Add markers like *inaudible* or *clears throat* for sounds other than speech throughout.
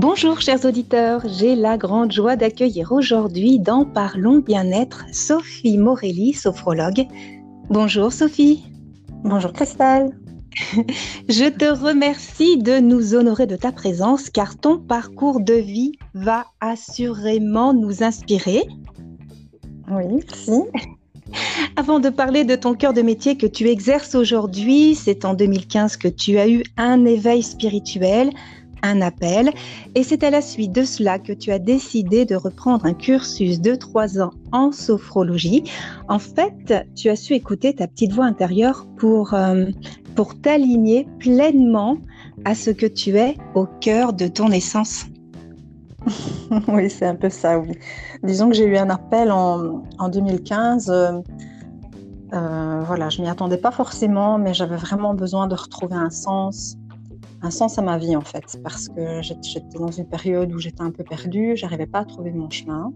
Bonjour chers auditeurs, j'ai la grande joie d'accueillir aujourd'hui dans Parlons bien-être Sophie Morelli, sophrologue. Bonjour Sophie. Bonjour Christelle. *laughs* Je te remercie de nous honorer de ta présence car ton parcours de vie va assurément nous inspirer. Oui, merci. *laughs* Avant de parler de ton cœur de métier que tu exerces aujourd'hui, c'est en 2015 que tu as eu un éveil spirituel, un appel et c'est à la suite de cela que tu as décidé de reprendre un cursus de trois ans en sophrologie. En fait, tu as su écouter ta petite voix intérieure pour, euh, pour t'aligner pleinement à ce que tu es au cœur de ton essence. *laughs* oui, c'est un peu ça, oui. Disons que j'ai eu un appel en, en 2015. Euh, euh, voilà, je m'y attendais pas forcément, mais j'avais vraiment besoin de retrouver un sens, un sens à ma vie en fait, parce que j'étais dans une période où j'étais un peu perdue, j'arrivais pas à trouver mon chemin.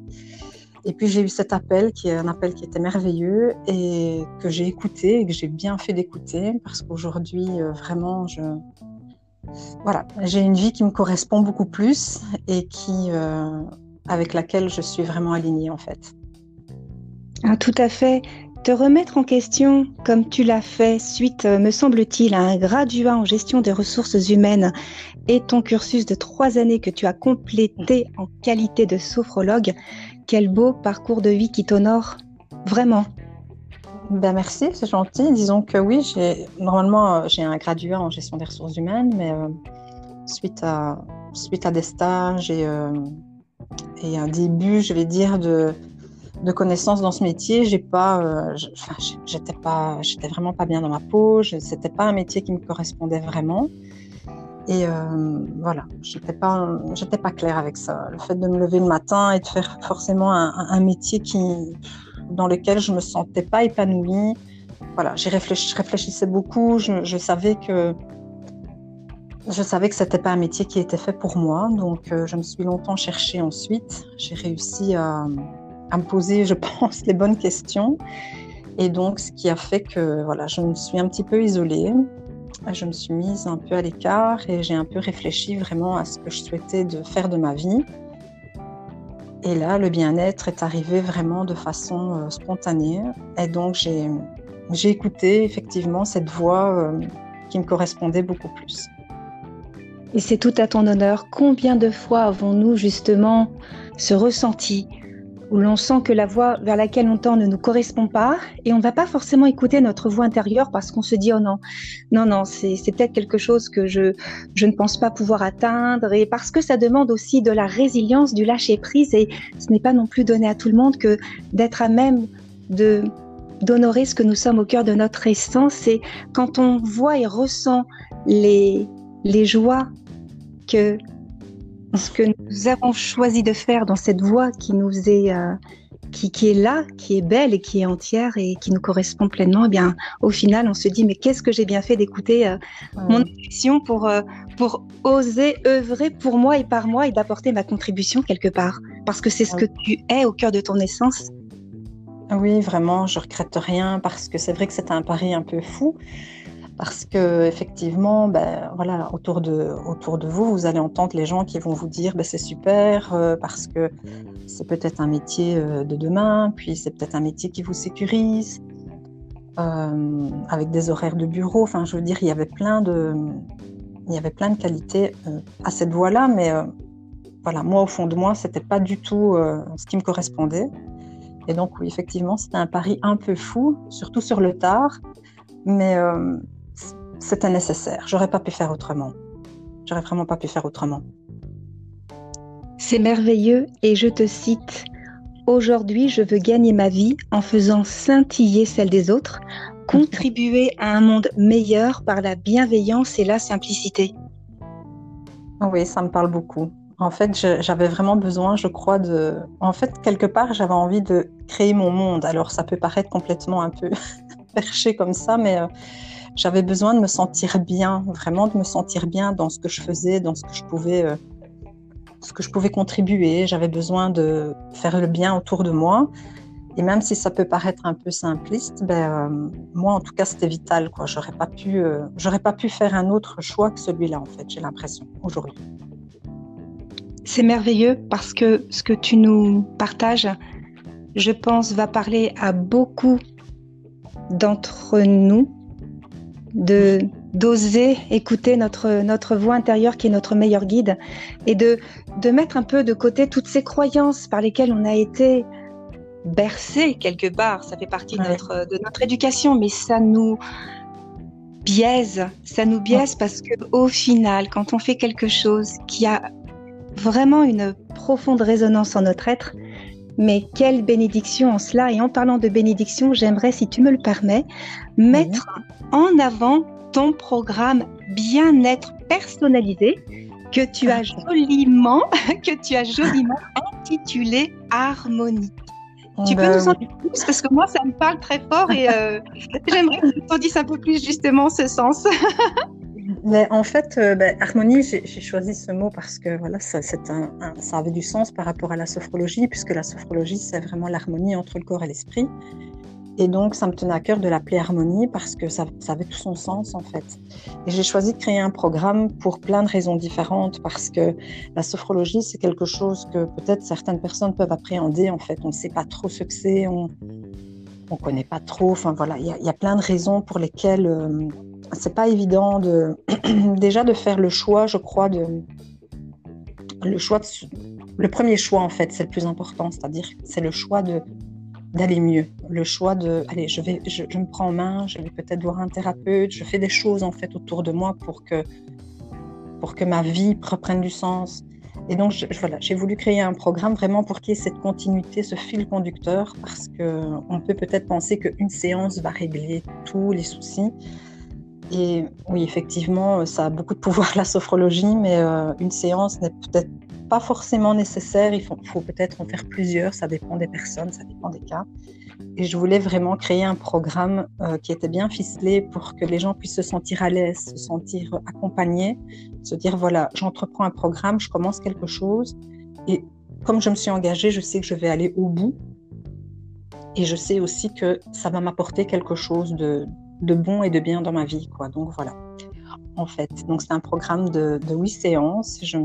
Et puis j'ai eu cet appel qui est un appel qui était merveilleux et que j'ai écouté et que j'ai bien fait d'écouter parce qu'aujourd'hui euh, vraiment je voilà j'ai une vie qui me correspond beaucoup plus et qui euh, avec laquelle je suis vraiment alignée en fait. Ah, tout à fait. Te remettre en question, comme tu l'as fait suite, euh, me semble-t-il, à un graduat en gestion des ressources humaines et ton cursus de trois années que tu as complété en qualité de sophrologue, quel beau parcours de vie qui t'honore, vraiment. Ben merci, c'est gentil. Disons que oui, normalement euh, j'ai un graduat en gestion des ressources humaines, mais euh, suite à suite à des stages et un début, je vais dire de de connaissances dans ce métier, j'ai pas, euh, j'étais pas, j'étais vraiment pas bien dans ma peau. C'était pas un métier qui me correspondait vraiment. Et euh, voilà, j'étais pas, j'étais pas claire avec ça. Le fait de me lever le matin et de faire forcément un, métier qui, dans lequel je me sentais pas épanouie. Voilà, j'y je réfléchissais beaucoup. Je, je, savais que je savais que c'était pas un métier qui était fait pour moi. Donc, euh, je me suis longtemps cherchée ensuite. J'ai réussi à à me poser, je *laughs* pense, les bonnes questions. Et donc, ce qui a fait que voilà, je me suis un petit peu isolée. Je me suis mise un peu à l'écart et j'ai un peu réfléchi vraiment à ce que je souhaitais de faire de ma vie. Et là, le bien-être est arrivé vraiment de façon euh, spontanée. Et donc, j'ai, écouté effectivement cette voix euh, qui me correspondait beaucoup plus. Et c'est tout à ton honneur. Combien de fois avons-nous justement ce ressenti où l'on sent que la voix vers laquelle on tend ne nous correspond pas et on ne va pas forcément écouter notre voix intérieure parce qu'on se dit oh non, non, non, c'est peut-être quelque chose que je, je ne pense pas pouvoir atteindre et parce que ça demande aussi de la résilience, du lâcher prise et ce n'est pas non plus donné à tout le monde que d'être à même de d'honorer ce que nous sommes au cœur de notre essence et quand on voit et ressent les, les joies que ce que nous avons choisi de faire dans cette voie qui nous est euh, qui, qui, est là, qui est belle et qui est entière et qui nous correspond pleinement, eh bien, au final, on se dit mais qu'est-ce que j'ai bien fait d'écouter euh, mon intuition pour euh, pour oser œuvrer pour moi et par moi et d'apporter ma contribution quelque part, parce que c'est ce que tu es au cœur de ton essence. Oui, vraiment, je regrette rien parce que c'est vrai que c'était un pari un peu fou parce que effectivement, ben, voilà, autour de, autour de vous, vous allez entendre les gens qui vont vous dire ben, c'est super euh, parce que c'est peut-être un métier euh, de demain, puis c'est peut-être un métier qui vous sécurise, euh, avec des horaires de bureau. Enfin, je veux dire, il y avait plein de, il y avait plein de qualités à cette voie-là, mais voilà, moi au fond de moi, c'était pas du tout ce qui me correspondait. Et donc oui, effectivement, c'était un pari un peu fou, surtout sur le tard. Mais c'était nécessaire. J'aurais pas pu faire autrement. J'aurais vraiment pas pu faire autrement. C'est merveilleux et je te cite Aujourd'hui, je veux gagner ma vie en faisant scintiller celle des autres, contribuer à un monde meilleur par la bienveillance et la simplicité. Oui, ça me parle beaucoup. En fait, j'avais vraiment besoin, je crois, de... En fait, quelque part, j'avais envie de créer mon monde. Alors, ça peut paraître complètement un peu *laughs* perché comme ça, mais euh, j'avais besoin de me sentir bien, vraiment de me sentir bien dans ce que je faisais, dans ce que je pouvais, euh, ce que je pouvais contribuer. J'avais besoin de faire le bien autour de moi. Et même si ça peut paraître un peu simpliste, ben, euh, moi en tout cas c'était vital. Quoi. J'aurais pas pu, euh, pas pu faire un autre choix que celui-là en fait. J'ai l'impression aujourd'hui. c'est merveilleux parce que ce que tu nous partages, je pense, va parler à beaucoup d'entre nous de d'oser écouter notre, notre voix intérieure qui est notre meilleur guide et de, de mettre un peu de côté toutes ces croyances par lesquelles on a été bercé quelque part. Ça fait partie de, notre, de notre éducation, mais ça nous biaise. Ça nous biaise parce que au final, quand on fait quelque chose qui a vraiment une profonde résonance en notre être, mais quelle bénédiction en cela. Et en parlant de bénédiction, j'aimerais, si tu me le permets, mettre en avant ton programme bien-être personnalisé que tu as ah. joliment, *laughs* que tu as joliment *laughs* intitulé Harmonie. tu peux nous en dire plus? Parce que moi ça me parle très fort et euh, *laughs* j'aimerais que tu en dises un peu plus justement ce sens. Mais en fait, euh, ben, harmonie, j'ai choisi ce mot parce que voilà, ça, un, ça avait du sens par rapport à la sophrologie, puisque la sophrologie, c'est vraiment l'harmonie entre le corps et l'esprit. Et donc, ça me tenait à cœur de l'appeler harmonie parce que ça, ça, avait tout son sens en fait. Et j'ai choisi de créer un programme pour plein de raisons différentes parce que la sophrologie, c'est quelque chose que peut-être certaines personnes peuvent appréhender en fait. On ne sait pas trop ce que c'est, on ne connaît pas trop. Enfin voilà, il y, y, a plein de raisons pour lesquelles euh, c'est pas évident de *clears throat* déjà de faire le choix, je crois, le choix le premier choix en fait, c'est le plus important, c'est-à-dire c'est le choix de d'aller mieux, le choix de allez, je vais je, me prends en main, je vais peut-être voir un thérapeute, je fais des choses en fait autour de moi pour que pour que ma vie reprenne du sens. Et donc voilà, j'ai voulu créer un programme vraiment pour qu'il y ait cette continuité, ce fil conducteur, parce que on peut peut-être penser qu'une séance va régler tous les soucis. Et oui, effectivement, ça a beaucoup de pouvoir *laughs* la sophrologie, mais euh, une séance n'est peut-être pas forcément nécessaire. Il faut, peut-être en faire plusieurs, ça dépend des personnes, ça dépend des cas. Et je voulais vraiment créer un programme euh, qui était bien ficelé pour que les gens puissent se sentir à l'aise, se sentir accompagnés, se dire voilà, j'entreprends un programme, je commence quelque chose. Et comme je me suis engagée, je sais que je vais aller au bout. Et je sais aussi que ça va m'apporter quelque chose de, de bon et de bien dans ma vie. Quoi. Donc voilà, en fait. Donc c'est un programme de, huit séances. Je,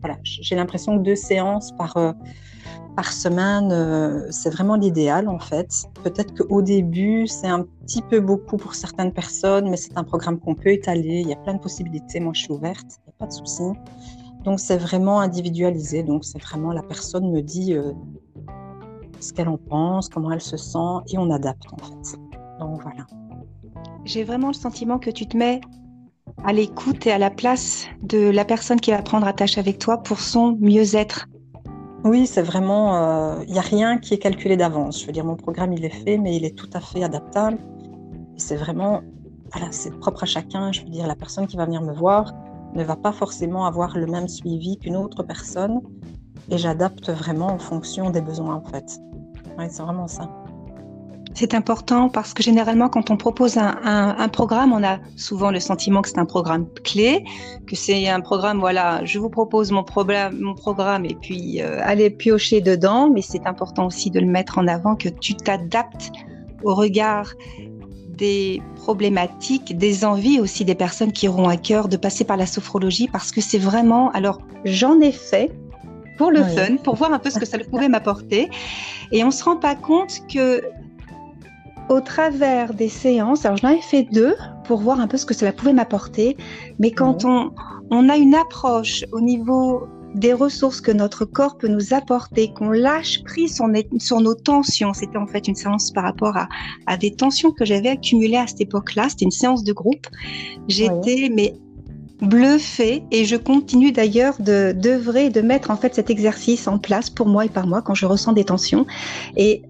voilà, j'ai l'impression que deux séances par, euh, par semaine, euh, c'est vraiment l'idéal en fait. Peut-être qu'au début, c'est un petit peu beaucoup pour certaines personnes, mais c'est un programme qu'on peut étaler. Il y a plein de possibilités. Moi, je suis ouverte, il n'y a pas de souci. Donc c'est vraiment individualisé. Donc c'est vraiment la personne me dit euh, ce qu'elle en pense, comment elle se sent, et on adapte en fait. Donc voilà j'ai vraiment le sentiment que tu te mets à l'écoute et à la place de la personne qui va prendre attache avec toi pour son mieux-être. Oui, c'est vraiment, il euh, n'y a rien qui est calculé d'avance. Je veux dire, mon programme, il est fait, mais il est tout à fait adaptable. C'est vraiment, voilà, c'est propre à chacun. Je veux dire, la personne qui va venir me voir ne va pas forcément avoir le même suivi qu'une autre personne. Et j'adapte vraiment en fonction des besoins, en fait. Oui, c'est vraiment ça. C'est important parce que généralement, quand on propose un, programme, on a souvent le sentiment que c'est un programme clé, que c'est un programme, voilà, je vous propose mon, problème, mon programme et puis euh, allez piocher dedans, mais c'est important aussi de le mettre en avant, que tu t'adaptes au regard des problématiques, des envies aussi des personnes qui auront à cœur de passer par la sophrologie parce que c'est vraiment, alors j'en ai fait pour le fun, pour voir un peu ce que ça pouvait m'apporter. Et on se rend pas compte que au travers des séances, alors j'en ai fait deux pour voir un peu ce que cela pouvait m'apporter, mais quand on, on a une approche au niveau des ressources que notre corps peut nous apporter, qu'on lâche prise sur, sur, nos tensions. C'était en fait une séance par rapport à, à des tensions que j'avais accumulées à cette époque-là. C'était une séance de groupe. J'étais mais bluffée et je continue d'ailleurs de d'œuvrer, de mettre en fait cet exercice en place pour moi et par moi quand je ressens des tensions. Et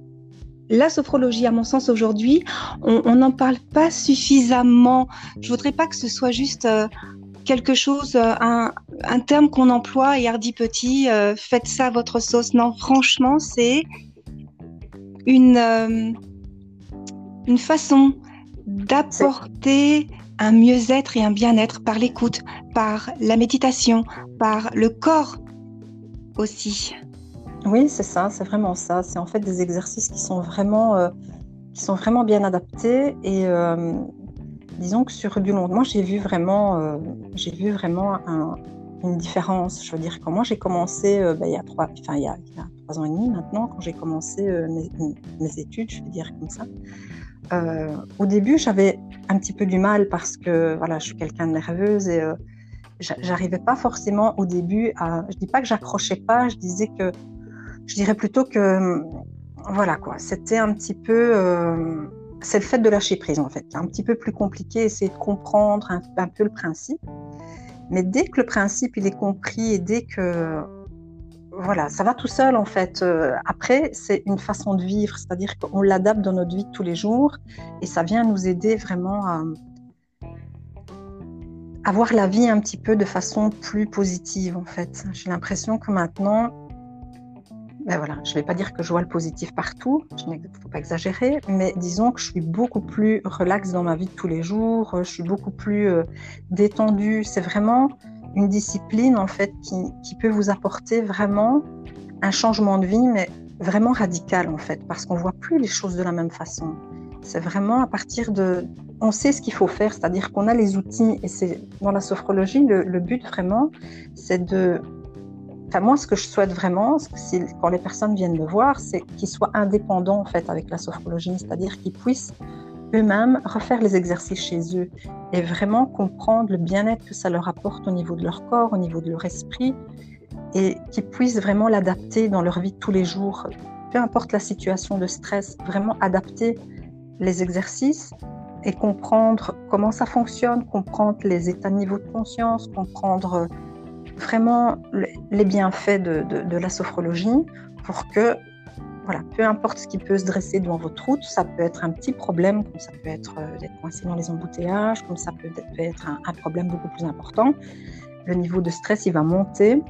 la sophrologie, à mon sens, aujourd'hui, on n'en parle pas suffisamment. Je voudrais pas que ce soit juste euh, quelque chose, euh, un, terme qu'on emploie et hardi petit, euh, faites ça à votre sauce. Non, franchement, c'est une, une façon d'apporter un mieux-être et un bien-être par l'écoute, par la méditation, par le corps aussi. Oui, c'est ça, c'est vraiment ça. C'est en fait des exercices qui sont vraiment, euh, qui sont vraiment bien adaptés. Et euh, disons que sur du long, moi j'ai vu vraiment, euh, j'ai vu vraiment un, une différence. Je veux dire, quand moi j'ai commencé, ben, il, y a trois, enfin, il, y a, trois ans et demi maintenant, quand j'ai commencé mes, études, je vais dire comme ça, au début j'avais un petit peu du mal parce que voilà, je suis quelqu'un de nerveuse et j'arrivais pas forcément au début à. Je dis pas que j'accrochais pas, je disais que. Je dirais plutôt que. Voilà quoi, c'était un petit peu c'est le fait de lâcher prise en fait. Un petit peu plus compliqué, essayer de comprendre un, peu le principe. Mais dès que le principe il est compris et dès que voilà, ça va tout seul en fait. Euh, après, c'est une façon de vivre, c'est-à-dire qu'on l'adapte dans notre vie de tous les jours et ça vient nous aider vraiment à, à voir la vie un petit peu de façon plus positive en fait. J'ai l'impression que maintenant, ben voilà, je ne vais pas dire que je vois le positif partout, il ne faut pas exagérer, mais disons que je suis beaucoup plus relaxe dans ma vie de tous les jours, je suis beaucoup plus euh, détendue. C'est vraiment une discipline en fait qui, qui, peut vous apporter vraiment un changement de vie, mais vraiment radical en fait, parce qu'on voit plus les choses de la même façon. C'est vraiment à partir de, on sait ce qu'il faut faire, c'est-à-dire qu'on a les outils, et c'est dans la sophrologie le but vraiment, c'est de moi, ce que je souhaite vraiment, quand les personnes viennent me voir, c'est qu'ils soient indépendants en fait avec la sophrologie, c'est-à-dire qu'ils puissent eux-mêmes refaire les exercices chez eux et vraiment comprendre le bien-être que ça leur apporte au niveau de leur corps, au niveau de leur esprit, et qu'ils puissent vraiment l'adapter dans leur vie de tous les jours, peu importe la situation de stress, vraiment adapter les exercices et comprendre comment ça fonctionne, comprendre les états de niveau de conscience, comprendre vraiment les bienfaits de, la sophrologie pour que, voilà, peu importe ce qui peut se dresser devant votre route, ça peut être un petit problème, comme ça peut être euh, d'être coincé dans les embouteillages, comme ça peut être un, problème beaucoup plus important. Le niveau de stress, il va monter.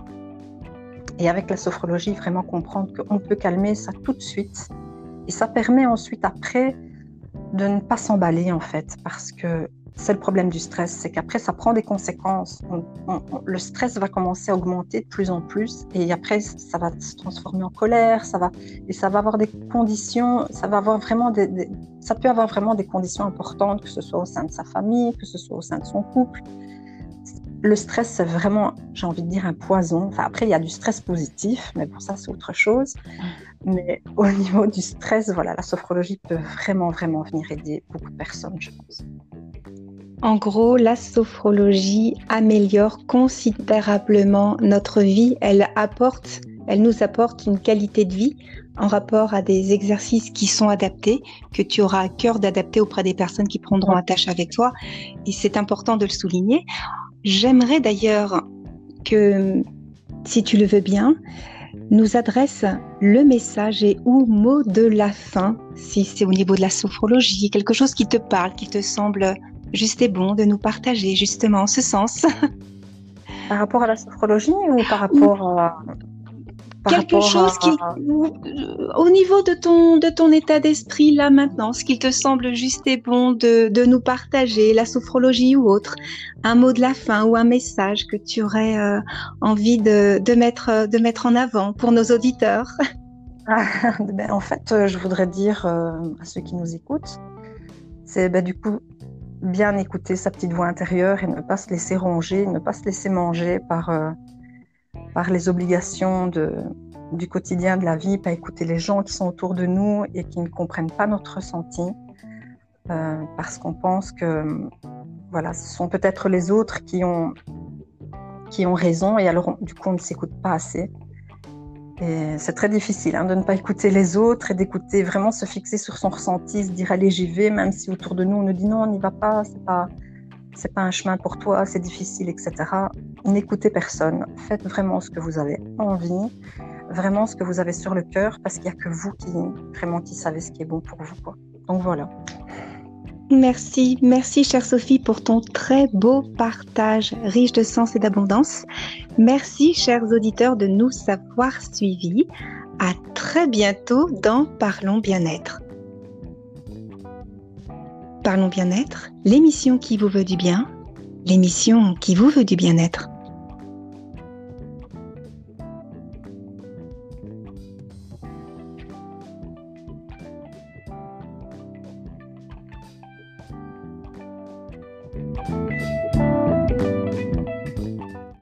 Et avec la sophrologie, vraiment comprendre qu'on peut calmer ça tout de suite. Et ça permet ensuite, après, de ne pas s'emballer, en fait, parce que c'est le problème du stress, c'est qu'après, ça prend des conséquences. le stress va commencer à augmenter de plus en plus et après, ça va se transformer en colère, ça va, et ça va avoir des conditions, ça va avoir vraiment ça peut avoir vraiment des conditions importantes, que ce soit au sein de sa famille, que ce soit au sein de son couple. Le stress, c'est vraiment, j'ai envie de dire, un poison. Enfin, après, il y a du stress positif, mais pour ça, c'est autre chose. Mais *laughs* au niveau du stress, voilà, la sophrologie peut vraiment, vraiment venir aider beaucoup de personnes, je pense. En gros, la sophrologie améliore considérablement notre vie. Elle apporte, elle nous apporte une qualité de vie en rapport à des exercices qui sont adaptés, que tu auras à cœur d'adapter auprès des personnes qui prendront attache avec toi. Et c'est important de le souligner. J'aimerais d'ailleurs que, si tu le veux bien, nous adresse le message et ou mot de la fin, si c'est au niveau de la sophrologie, quelque chose qui te parle, qui te semble juste et bon de nous partager justement en ce sens. Par rapport à la sophrologie ou par rapport à... Quelque chose qui, au niveau de ton, de ton état d'esprit là maintenant, ce qui te semble juste et bon de, de, nous partager, la sophrologie ou autre, un mot de la fin ou un message que tu aurais euh, envie de, de, mettre, de mettre en avant pour nos auditeurs? *laughs* ben, en fait, euh, je voudrais dire euh, à ceux qui nous écoutent, c'est ben, du coup bien écouter sa petite voix intérieure et ne pas se laisser ronger, ne pas se laisser manger par, euh, par les obligations de, du quotidien de la vie, pas écouter les gens qui sont autour de nous et qui ne comprennent pas notre ressenti, euh, parce qu'on pense que voilà, ce sont peut-être les autres qui ont, qui ont raison et alors du coup on ne s'écoute pas assez. Et c'est très difficile hein, de ne pas écouter les autres et d'écouter vraiment se fixer sur son ressenti, se dire allez j'y vais, même si autour de nous on nous dit non on n'y va pas, c'est pas c'est pas un chemin pour toi, c'est difficile, etc. N'écoutez personne, faites vraiment ce que vous avez envie, vraiment ce que vous avez sur le cœur, parce qu'il n'y a que vous qui vraiment qui savez ce qui est bon pour vous. Donc voilà. Merci, merci chère Sophie pour ton très beau partage riche de sens et d'abondance. Merci chers auditeurs de nous avoir suivis. À très bientôt dans Parlons bien-être. Parlons bien-être, l'émission qui vous veut du bien, l'émission qui vous veut du bien-être.